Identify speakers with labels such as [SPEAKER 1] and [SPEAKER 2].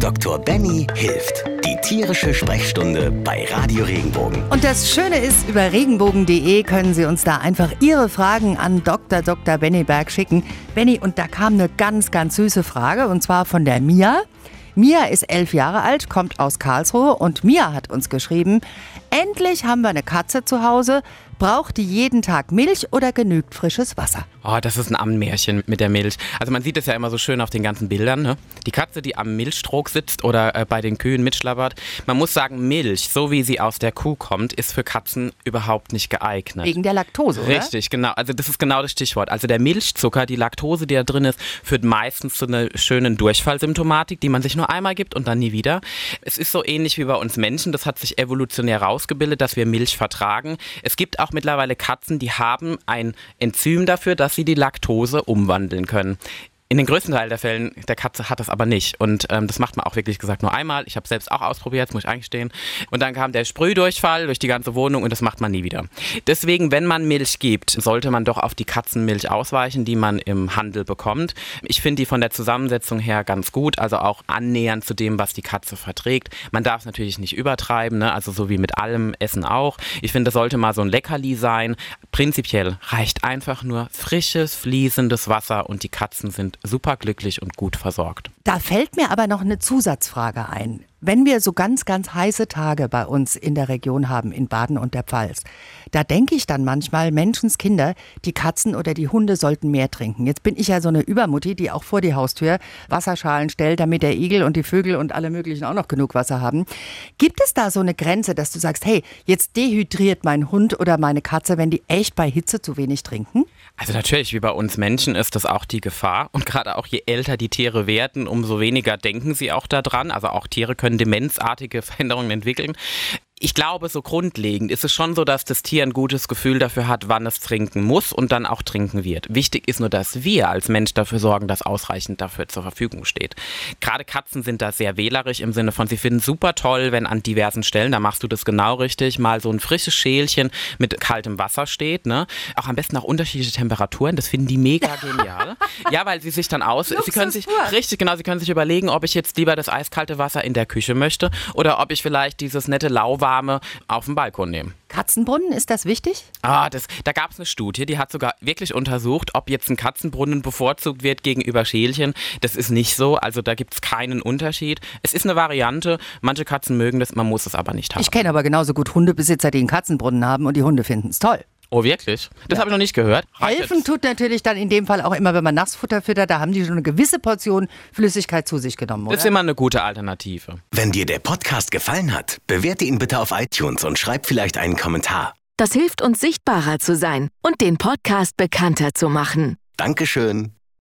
[SPEAKER 1] Dr. Benny hilft. Die tierische Sprechstunde bei Radio Regenbogen.
[SPEAKER 2] Und das Schöne ist, über regenbogen.de können Sie uns da einfach Ihre Fragen an Dr. Dr. Benny Berg schicken. Benny, und da kam eine ganz, ganz süße Frage und zwar von der Mia. Mia ist elf Jahre alt, kommt aus Karlsruhe und Mia hat uns geschrieben, endlich haben wir eine Katze zu Hause, braucht die jeden Tag Milch oder genügt frisches Wasser?
[SPEAKER 3] Oh, das ist ein Ammenmärchen mit der Milch. Also man sieht es ja immer so schön auf den ganzen Bildern. Ne? Die Katze, die am Milchstrog sitzt oder äh, bei den Kühen mitschlabbert. Man muss sagen, Milch, so wie sie aus der Kuh kommt, ist für Katzen überhaupt nicht geeignet.
[SPEAKER 2] Wegen der Laktose, oder?
[SPEAKER 3] Richtig, genau. Also das ist genau das Stichwort. Also der Milchzucker, die Laktose, die da drin ist, führt meistens zu einer schönen Durchfallsymptomatik, die man sich nur einmal gibt und dann nie wieder. Es ist so ähnlich wie bei uns Menschen. Das hat sich evolutionär rausgebildet, dass wir Milch vertragen. Es gibt auch mittlerweile Katzen, die haben ein Enzym dafür, dass sie die Laktose umwandeln können. In den größten Teil der Fällen der Katze hat das aber nicht. Und ähm, das macht man auch wirklich gesagt nur einmal. Ich habe selbst auch ausprobiert, muss ich eingestehen. Und dann kam der Sprühdurchfall durch die ganze Wohnung und das macht man nie wieder. Deswegen, wenn man Milch gibt, sollte man doch auf die Katzenmilch ausweichen, die man im Handel bekommt. Ich finde die von der Zusammensetzung her ganz gut, also auch annähernd zu dem, was die Katze verträgt. Man darf es natürlich nicht übertreiben, ne? also so wie mit allem Essen auch. Ich finde, das sollte mal so ein Leckerli sein. Prinzipiell reicht einfach nur frisches, fließendes Wasser und die Katzen sind superglücklich und gut versorgt.
[SPEAKER 2] Da fällt mir aber noch eine Zusatzfrage ein. Wenn wir so ganz, ganz heiße Tage bei uns in der Region haben, in Baden und der Pfalz, da denke ich dann manchmal, Menschenskinder, die Katzen oder die Hunde sollten mehr trinken. Jetzt bin ich ja so eine Übermutti, die auch vor die Haustür Wasserschalen stellt, damit der Igel und die Vögel und alle möglichen auch noch genug Wasser haben. Gibt es da so eine Grenze, dass du sagst, hey, jetzt dehydriert mein Hund oder meine Katze, wenn die echt bei Hitze zu wenig trinken?
[SPEAKER 3] Also natürlich, wie bei uns Menschen ist das auch die Gefahr. Und gerade auch je älter die Tiere werden, umso weniger denken sie auch daran. Also auch Tiere können demenzartige Veränderungen entwickeln ich glaube, so grundlegend ist es schon so, dass das Tier ein gutes Gefühl dafür hat, wann es trinken muss und dann auch trinken wird. Wichtig ist nur, dass wir als Mensch dafür sorgen, dass ausreichend dafür zur Verfügung steht. Gerade Katzen sind da sehr wählerisch im Sinne von, sie finden super toll, wenn an diversen Stellen, da machst du das genau richtig, mal so ein frisches Schälchen mit kaltem Wasser steht. Ne? Auch am besten auch unterschiedliche Temperaturen, das finden die mega genial. ja, weil sie sich dann aus, sie können sich, richtig genau, sie können sich überlegen, ob ich jetzt lieber das eiskalte Wasser in der Küche möchte oder ob ich vielleicht dieses nette Lauwarme Warme auf dem Balkon nehmen.
[SPEAKER 2] Katzenbrunnen, ist das wichtig?
[SPEAKER 3] Ah, das, da gab es eine Studie, die hat sogar wirklich untersucht, ob jetzt ein Katzenbrunnen bevorzugt wird gegenüber Schälchen. Das ist nicht so, also da gibt es keinen Unterschied. Es ist eine Variante, manche Katzen mögen das, man muss es aber nicht haben.
[SPEAKER 2] Ich kenne aber genauso gut Hundebesitzer, die einen Katzenbrunnen haben und die Hunde finden es toll.
[SPEAKER 3] Oh, wirklich? Das ja. habe ich noch nicht gehört.
[SPEAKER 2] Helfen tut natürlich dann in dem Fall auch immer, wenn man Nassfutter füttert. Da haben die schon eine gewisse Portion Flüssigkeit zu sich genommen, oder?
[SPEAKER 3] Das ist immer eine gute Alternative.
[SPEAKER 1] Wenn dir der Podcast gefallen hat, bewerte ihn bitte auf iTunes und schreib vielleicht einen Kommentar.
[SPEAKER 4] Das hilft uns, sichtbarer zu sein und den Podcast bekannter zu machen.
[SPEAKER 1] Dankeschön.